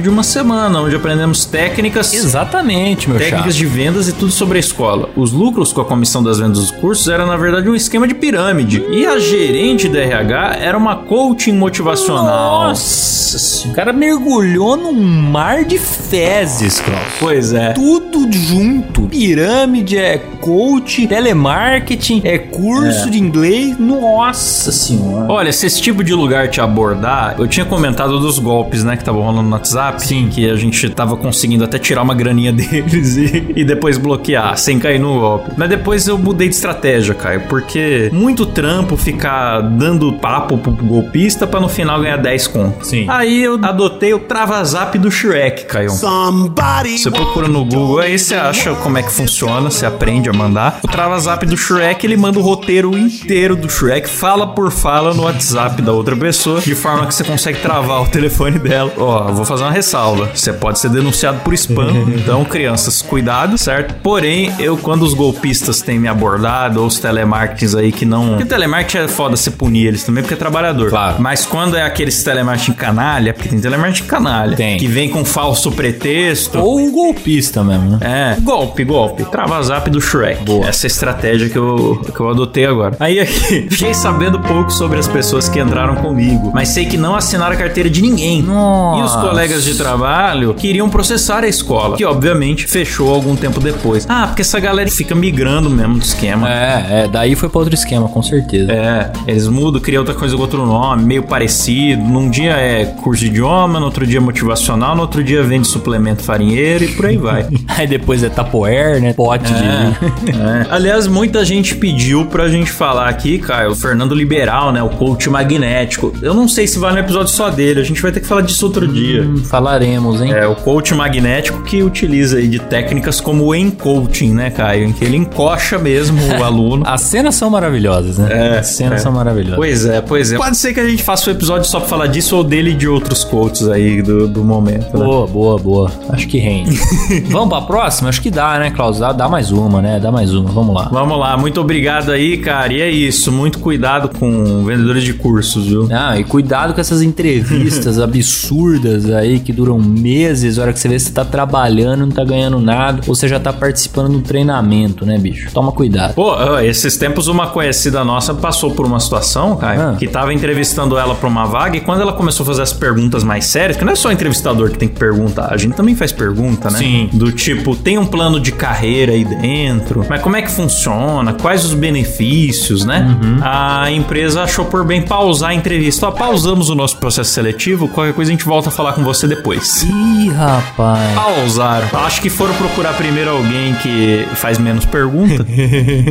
de uma semana, onde aprendemos técnicas. Exatamente, meu Técnicas chato. de vendas e tudo sobre a escola. Os lucros com a comissão das vendas dos cursos era, na verdade, um esquema de pirâmide. E a gerente da RH era uma coaching motivacional. Nossa, o cara mergulhou num mar de fezes, Klaus. Pois é. Tudo junto. Pirâmide, é coach, telemarketing, é curso de inglês. Nossa senhora. Olha, se esse tipo de lugar te abordar, eu tinha comentado dos golpes, né, que estavam rolando no WhatsApp. Sim. Que a gente tava conseguindo até tirar uma graninha deles e, e depois bloquear, sem cair no golpe. Mas depois eu mudei de estratégia, Caio, porque muito trampo ficar dando papo pro golpista pra no final ganhar 10 contos. Sim. Aí eu adotei o Travazap do Shrek, Caio. Somebody. Você procura no Google, aí você acha como é que funciona, você aprende a mandar. O TravaZap do Shrek, ele manda o roteiro inteiro do Shrek, fala por fala no WhatsApp da outra pessoa, de forma que você consegue travar o telefone dela. Ó, eu vou fazer uma ressalva. Você pode ser denunciado por spam, então, crianças, cuidado, certo? Porém, eu, quando os golpistas têm me abordado, ou os telemarketings aí que não. Porque telemarketing é foda você punir eles também, porque é trabalhador. Claro. Mas quando é aqueles telemarketing canalha, porque tem telemarketing canalha, Tem. que vem com falso pretexto. Ou um golpista mesmo, né? É, golpe, golpe. Trava zap do Shrek. Boa. Essa é a estratégia que eu, que eu adotei agora. Aí aqui, fiquei sabendo pouco sobre as pessoas que entraram comigo, mas sei que não assinaram a carteira de ninguém. Nossa. E os colegas de trabalho queriam processar a escola, que obviamente fechou algum tempo depois. Ah, porque essa galera fica migrando mesmo do esquema. É, é, daí foi pra outro esquema, com certeza. É, eles mudam, criam outra coisa com outro nome, meio parecido. Num dia é curso de idioma, no outro dia é motivacional, no outro dia vende suplemento farinheiro e por aí vai. Aí depois é tapoer, né? Pote de. É. Aliás, muita gente pediu pra gente falar aqui, Caio, o Fernando Liberal, né? O coach magnético. Eu não sei se vai no episódio só dele, a gente vai ter que falar disso outro dia. Hum, Falaremos, hein? É, o coach magnético que utiliza aí de técnicas como o encoaching, né, Caio? Em que ele encoxa mesmo o aluno. As cenas são maravilhosas, né? É, As cenas é. são maravilhosas. Pois é, pois é. Pode ser que a gente faça um episódio só pra falar disso ou dele e de outros coaches aí do, do momento, né? Boa, boa, boa. Acho que rende. Vamos pra próxima? Acho que dá, né, Klaus? Dá, dá mais uma, né? Dá mais uma. Vamos lá. Vamos lá, muito obrigado aí, cara. E é isso, muito cuidado com vendedores de cursos, viu? Ah, e cuidado com essas entrevistas absurdas corridas aí que duram meses, a hora que você vê se você tá trabalhando, não tá ganhando nada, ou você já tá participando do treinamento, né, bicho? Toma cuidado. Pô, esses tempos uma conhecida nossa passou por uma situação, Caio, Ah. que tava entrevistando ela pra uma vaga e quando ela começou a fazer as perguntas mais sérias, que não é só o entrevistador que tem que perguntar, a gente também faz pergunta, né? Sim. Do tipo, tem um plano de carreira aí dentro, mas como é que funciona? Quais os benefícios, né? Uhum. A empresa achou por bem pausar a entrevista. Ó, pausamos o nosso processo seletivo, qualquer coisa a gente volta a falar com você depois. Ih, rapaz. Pausaram. Acho que foram procurar primeiro alguém que faz menos pergunta.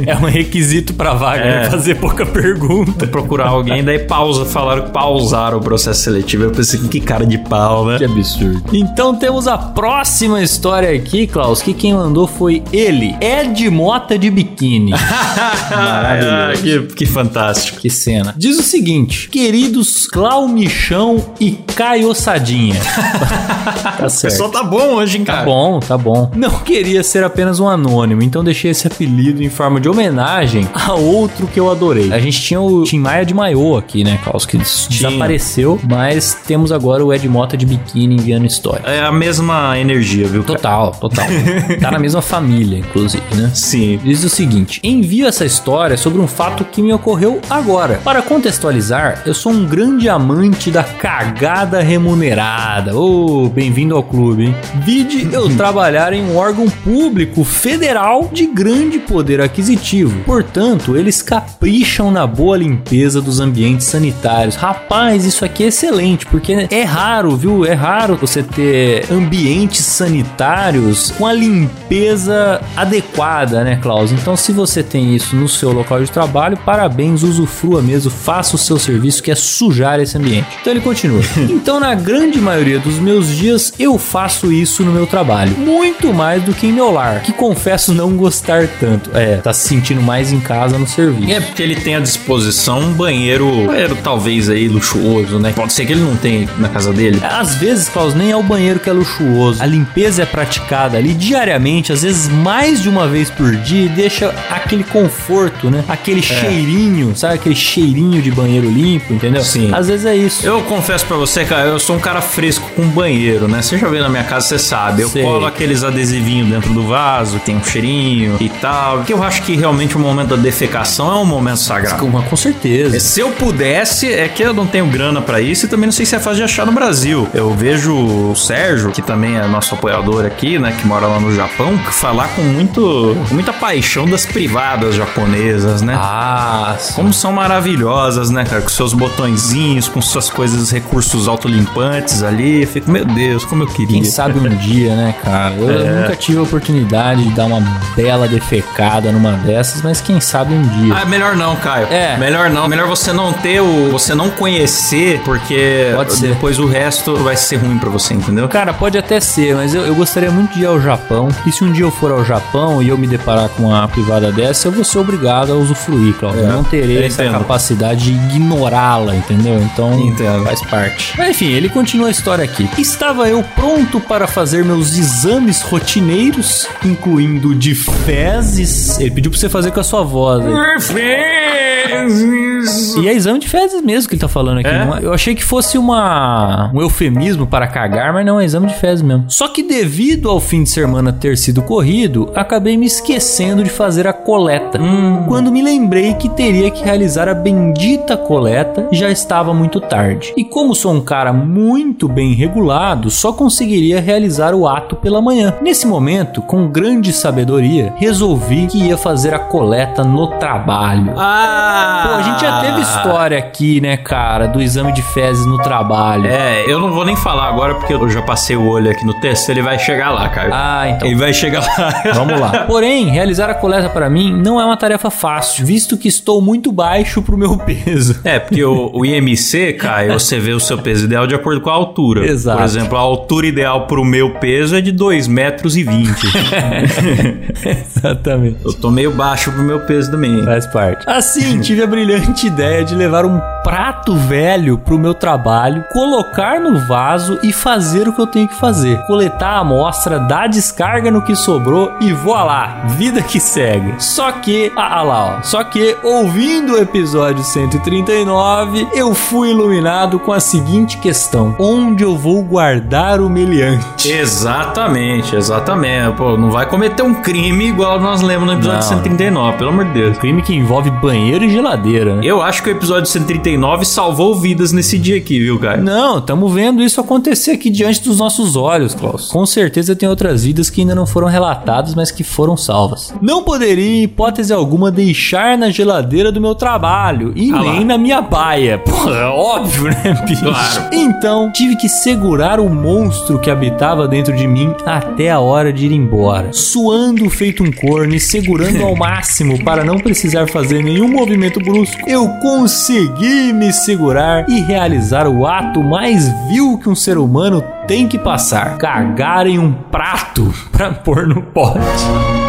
É um requisito pra vaga, É. né? Fazer pouca pergunta. procurar alguém, daí pausa, falaram que pausaram o processo seletivo. Eu pensei, que cara de pau, né? Que absurdo. Então temos a próxima história aqui, Klaus, que quem mandou foi ele, Ed Mota de biquíni. Ah, que, que fantástico. Que cena. Diz o seguinte: queridos Clau Michão e Caio Sadinha. tá O certo. pessoal tá bom hoje, hein, Tá cara? bom, tá bom. Não queria ser apenas um anônimo, então deixei esse apelido em forma de homenagem a outro que eu adorei. A gente tinha o Tim Maia de Maiô aqui, né, Klaus? Que des- desapareceu, mas temos agora o Ed Mota de biquíni enviando história. É a mesma energia, viu? cara? Total, total. tá na mesma família, inclusive, né? Sim. Diz o seguinte: envio essa história sobre um fato que me ocorreu agora. Para contextualizar, eu sou um grande amante da cagada remunerada. Ô, bem-vindo ao clube, hein? Vide eu trabalhar em um órgão público federal de grande poder aquisitivo. Portanto, eles capricham na boa limpeza dos ambientes sanitários. Rapaz, isso aqui é excelente, porque é raro, viu? É raro você ter ambientes sanitários com a limpeza adequada, né, Klaus? Então, se você tem isso no seu local de trabalho, parabéns, usufrua mesmo, faça o seu serviço que é sujar esse ambiente. Então ele continua. então, na grande maioria dos meus dias, eu faço isso no meu trabalho. Muito mais do que em meu lar, que confesso não gostar tanto. É, tá se sentindo mais em casa no serviço. É porque ele tem à disposição um banheiro, um banheiro talvez aí luxuoso, né? Pode ser que ele não tenha na casa dele. Às vezes, Klaus, nem é o banheiro que é luxuoso. A limpeza é praticada ali diariamente, às vezes mais de uma vez por dia, e deixa aquele conforto, né? Aquele cheirinho, sabe? Aquele cheirinho de banheiro limpo, entendeu? Sim. Às vezes é isso. Eu confesso pra você, cara, eu sou um cara fresco com banheiro, né? Você já veio na minha casa, você sabe. Eu Sei. colo aqueles adesivinhos dentro do vaso, tem um cheirinho e tal. Porque eu acho que realmente o momento da defecação é um momento sagrado. Com, com certeza. Se eu pudesse, é que eu não tenho grana pra isso e também não sei se é fácil de achar no Brasil. Eu vejo o Sérgio, que também é nosso apoiador aqui, né, que mora lá no Japão, falar com muito, com muita paixão das privadas japonesas, né? Ah, sim. Como são maravilhosas, né, cara? Com seus botõezinhos, com suas coisas, recursos autolimpantes ali. Eu fico, meu Deus, como eu queria. Quem sabe um dia, né, cara? Eu É. nunca tive a oportunidade de dar uma bela defecada numa dessas, mas quem sabe um dia. Ah, melhor não, Caio. É. Melhor não. Melhor você não ter o. Você não conhecer, porque Pode ser. depois o resto vai ser ruim pra você, entendeu? Cara, pode até ser, mas eu, eu gostaria muito de ir ao Japão. E se um dia eu for ao Japão e eu me deparar com uma privada dessa, eu vou ser obrigado a usufruir, Cláudio. É, eu não terei eu essa capacidade de ignorá-la, entendeu? Então Entendo. faz parte. Mas enfim, ele continua a história aqui. Estava eu pronto para fazer meus exames rotineiros, incluindo de fezes. Ele pediu pra você fazer com a sua voz. E é exame de fezes mesmo que ele tá falando aqui. É? não é? Eu achei que fosse uma, um eufemismo para cagar, mas não, é exame de fezes mesmo. Só que devido ao fim de semana ter sido corrido, acabei me esquecendo de fazer a coleta. Quando me lembrei que teria que realizar a bendita coleta, já estava muito tarde. E como sou um cara muito bem regulado, só conseguiria realizar o ato pela manhã. Nesse momento, com grande sabedoria, resolvi que ia fazer a coleta no trabalho. Ah! Pô, a gente já teve história aqui, né, cara, do exame de fezes no trabalho. É, eu não vou nem falar agora porque eu já passei o olho aqui no texto, ele vai chegar lá, Caio. Ah, então. Ele vai chegar lá. Vamos lá. Porém, realizar a coleta para mim não é uma tarefa fácil, visto que estou muito baixo pro meu peso. É, porque o, o IMC, Caio, você vê o seu peso ideal de acordo com a altura. Exato. Por exemplo, a altura ideal pro meu peso é de 2 metros e 20. Exatamente. eu tô meio baixo pro meu peso também. Faz parte. Assim, tive a brilhante brilhante ideia de levar um prato velho pro meu trabalho, colocar no vaso e fazer o que eu tenho que fazer. Coletar a amostra, dar descarga no que sobrou e voilá, vida que segue. Só que, ah, ah lá, ó, só que ouvindo o episódio 139, eu fui iluminado com a seguinte questão: onde eu vou guardar o meliante? Exatamente, exatamente. Pô, não vai cometer um crime igual nós lemos no episódio Não. 139, pelo amor de Deus. Crime que envolve banheiro e geladeira. né? Eu acho que o episódio 139 salvou vidas nesse dia aqui, viu, cara? Não, estamos vendo isso acontecer aqui diante dos nossos olhos, Klaus. Com certeza tem outras vidas que ainda não foram relatadas, mas que foram salvas. Não poderia, em hipótese alguma, deixar na geladeira do meu trabalho e Ah lá. nem na minha baia. Porra, óbvio, né, bicho? Claro. Então, tive que segurar o monstro que habitava dentro de mim até a hora de ir embora. Suando feito um corno e segurando ao máximo para não precisar fazer nenhum movimento brusco, eu consegui me segurar e realizar o ato mais vil que um ser humano tem que passar: cagar em um prato para pôr no pote.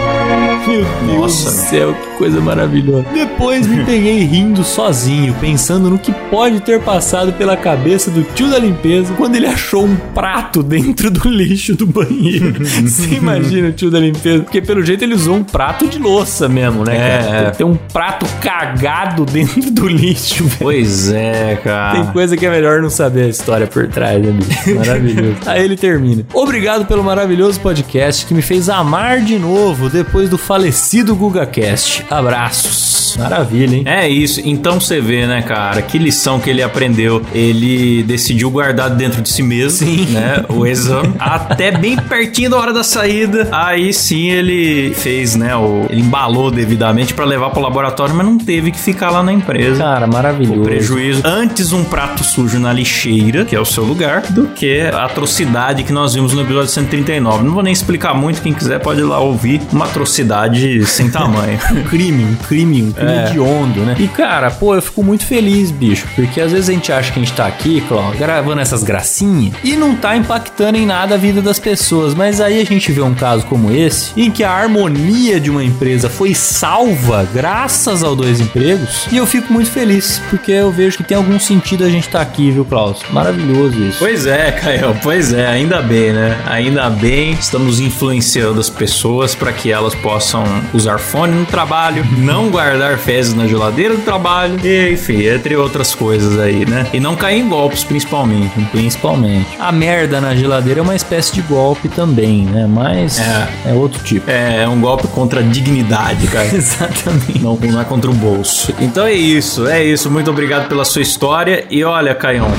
Meu Deus Nossa. do céu, que coisa maravilhosa. Depois me peguei rindo sozinho, pensando no que pode ter passado pela cabeça do tio da limpeza quando ele achou um prato dentro do lixo do banheiro. Você imagina o tio da limpeza? Porque pelo jeito ele usou um prato de louça mesmo, né, É, é. Tem um prato cagado dentro do lixo, velho. Pois é, cara. Tem coisa que é melhor não saber a história por trás, né, bicho? Maravilhoso. Aí ele termina. Obrigado pelo maravilhoso podcast que me fez amar de novo depois do falecido GugaCast. Abraços. Maravilha, hein? É isso. Então você vê, né, cara, que lição que ele aprendeu. Ele decidiu guardar dentro de si mesmo, Sim. né, o exame, até bem pertinho da hora da saída. Aí sim ele fez, né, o, ele embalou devidamente pra levar pro laboratório, mas não teve que ficar lá na empresa. Cara, O maravilhoso. prejuízo. Antes um prato sujo na lixeira, que é o seu lugar, do que a atrocidade que nós vimos no episódio 139. Não vou nem explicar muito, quem quiser pode ir lá ouvir uma atrocidade sem tamanho. Um crime, um crime, um crime É. de ondo, né? E cara, pô, eu fico muito feliz, bicho, porque às vezes a gente acha que a gente tá aqui, Cláudio, gravando essas gracinhas e não tá impactando em nada a vida das pessoas, mas aí a gente vê um caso como esse, em que a harmonia de uma empresa foi salva graças ao dois empregos, e eu fico muito feliz, porque eu vejo que tem algum sentido a gente tá aqui, viu, Klaus? Maravilhoso isso. Pois é, Caio, pois é, ainda bem, né? Ainda bem, estamos influenciando as pessoas para que elas possam usar fone no trabalho, não guardar fezes na geladeira do trabalho, e, enfim, entre outras coisas aí, né? E não cair em golpes, principalmente. Principalmente. A merda na geladeira é uma espécie de golpe também, né? Mas É. é outro tipo. É, é um golpe contra a dignidade, cara. Exatamente. Não, não é contra o bolso. Então é isso, é isso. Muito obrigado pela sua história. E olha, Caião.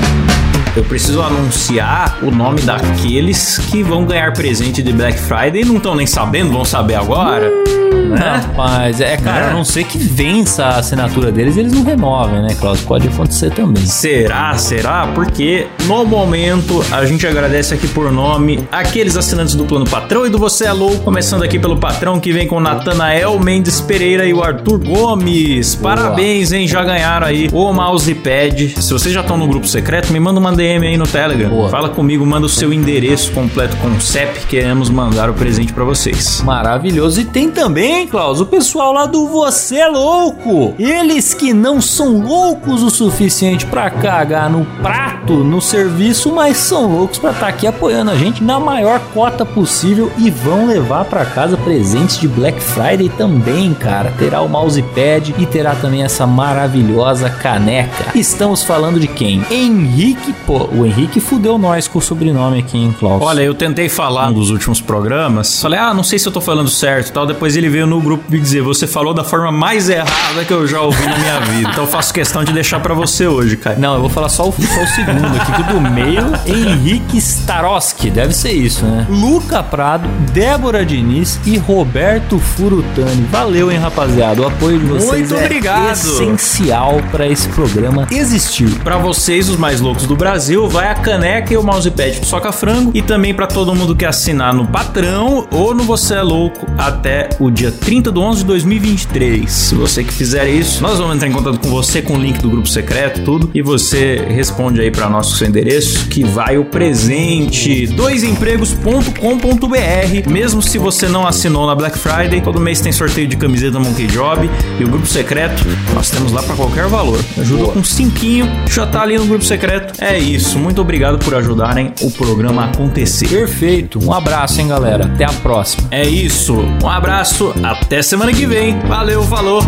Eu preciso anunciar o nome daqueles que vão ganhar presente de Black Friday e não estão nem sabendo, vão saber agora. Né? Rapaz, é, cara, Né? a não ser que vença a assinatura deles, eles não removem, né, Klaus? Pode acontecer também. Será? Será? Porque no momento a gente agradece aqui por nome aqueles assinantes do plano patrão e do Você é Louco, começando aqui pelo patrão que vem com o Natanael Mendes Pereira e o Arthur Gomes. Parabéns, hein? Já ganharam aí o mousepad. Se vocês já estão no grupo secreto, me manda uma DM aí no Telegram. Boa. Fala comigo, manda o seu endereço completo com o CEP, queremos mandar o presente pra vocês. Maravilhoso. E tem também, Klaus, o pessoal lá do Você é Louco. Eles que não são loucos o suficiente pra cagar no prato, no serviço, mas são loucos pra estar aqui apoiando a gente na maior cota possível e vão levar pra casa presentes de Black Friday também, cara. Terá o mousepad e terá também essa maravilhosa caneca. Estamos falando de quem? Henrique, pô, o Henrique fudeu nós com o sobrenome aqui, hein, Klaus? Olha, eu tentei falar nos últimos programas. Falei, ah, não sei se eu tô falando certo e tal. Depois ele veio no grupo me dizer, você falou da forma mais errada que eu já ouvi na minha vida. Então eu faço questão de deixar pra você hoje, cara. Não, eu vou falar só o, só o segundo aqui, que do meio, Henrique Staroski, deve ser isso, né? Luca Prado, Débora Diniz e Roberto Furutani. Valeu, hein, rapaziada? O apoio de vocês Muito é obrigado. essencial pra esse programa existir. Pra vocês, os mais loucos do Brasil, Brasil, vai a caneca e o mousepad do Soca Frango. E também para todo mundo que assinar no Patrão ou no Você é Louco até o dia 30 de 11 de 2023. Se você que fizer isso, nós vamos entrar em contato com você com o link do grupo secreto, tudo. E você responde aí para nosso seu endereço que vai o presente. Doisempregos.com.br. Mesmo se você não assinou na Black Friday, todo mês tem sorteio de camiseta Monkey Job e o grupo secreto nós temos lá para qualquer valor. Ajuda com cinquinho, já tá ali no grupo secreto. É isso. Muito obrigado por ajudarem o programa a acontecer. Perfeito. Um abraço, hein, galera. Até a próxima. É isso. Um abraço. Até semana que vem. Valeu, falou.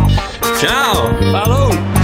Tchau. Falou.